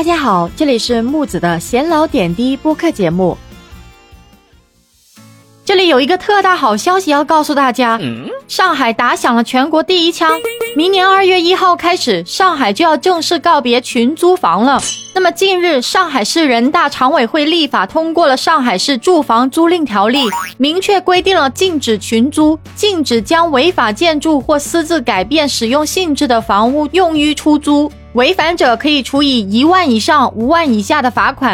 大家好，这里是木子的闲聊点滴播客节目。有一个特大好消息要告诉大家：上海打响了全国第一枪，明年二月一号开始，上海就要正式告别群租房了。那么近日，上海市人大常委会立法通过了《上海市住房租赁条例》，明确规定了禁止群租，禁止将违法建筑或私自改变使用性质的房屋用于出租。违反者可以处以一万以上五万以下的罚款。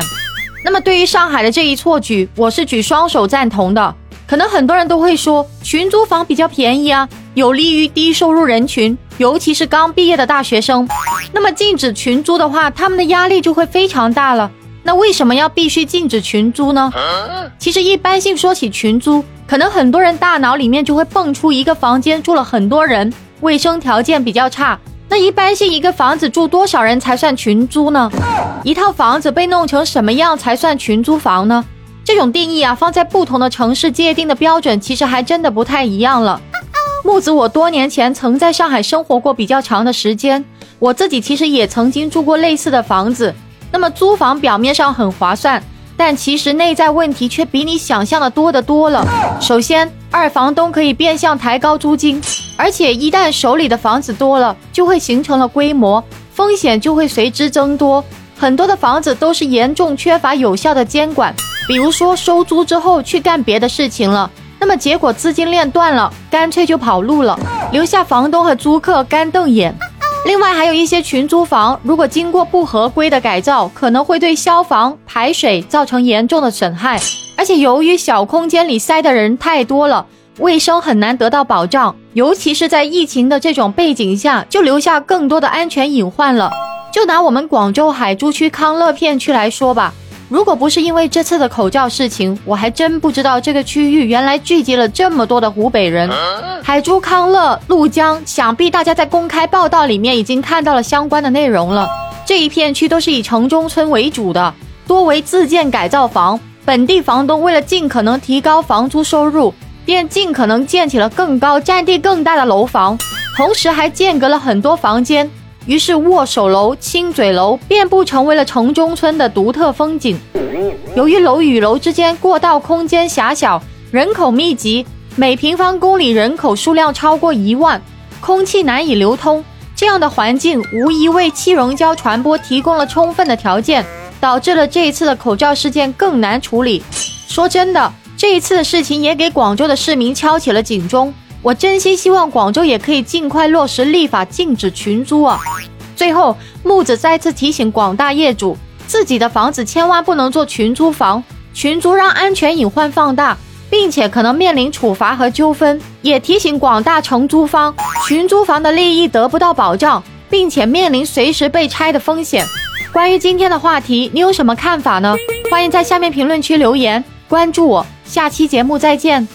那么，对于上海的这一错举，我是举双手赞同的。可能很多人都会说，群租房比较便宜啊，有利于低收入人群，尤其是刚毕业的大学生。那么，禁止群租的话，他们的压力就会非常大了。那为什么要必须禁止群租呢？其实，一般性说起群租，可能很多人大脑里面就会蹦出一个房间住了很多人，卫生条件比较差。那一般性一个房子住多少人才算群租呢？一套房子被弄成什么样才算群租房呢？这种定义啊，放在不同的城市界定的标准其实还真的不太一样了。木子，我多年前曾在上海生活过比较长的时间，我自己其实也曾经住过类似的房子。那么租房表面上很划算。但其实内在问题却比你想象的多得多了。首先，二房东可以变相抬高租金，而且一旦手里的房子多了，就会形成了规模，风险就会随之增多。很多的房子都是严重缺乏有效的监管，比如说收租之后去干别的事情了，那么结果资金链断了，干脆就跑路了，留下房东和租客干瞪眼。另外还有一些群租房，如果经过不合规的改造，可能会对消防排水造成严重的损害。而且由于小空间里塞的人太多了，卫生很难得到保障，尤其是在疫情的这种背景下，就留下更多的安全隐患了。就拿我们广州海珠区康乐片区来说吧。如果不是因为这次的口罩事情，我还真不知道这个区域原来聚集了这么多的湖北人。海珠康乐、鹭江，想必大家在公开报道里面已经看到了相关的内容了。这一片区都是以城中村为主的，多为自建改造房。本地房东为了尽可能提高房租收入，便尽可能建起了更高、占地更大的楼房，同时还间隔了很多房间。于是握手楼、亲嘴楼遍布，成为了城中村的独特风景。由于楼与楼之间过道空间狭小，人口密集，每平方公里人口数量超过一万，空气难以流通，这样的环境无疑为气溶胶传播提供了充分的条件，导致了这一次的口罩事件更难处理。说真的，这一次的事情也给广州的市民敲起了警钟。我真心希望广州也可以尽快落实立法禁止群租啊！最后，木子再次提醒广大业主，自己的房子千万不能做群租房，群租让安全隐患放大，并且可能面临处罚和纠纷。也提醒广大承租方，群租房的利益得不到保障，并且面临随时被拆的风险。关于今天的话题，你有什么看法呢？欢迎在下面评论区留言，关注我，下期节目再见。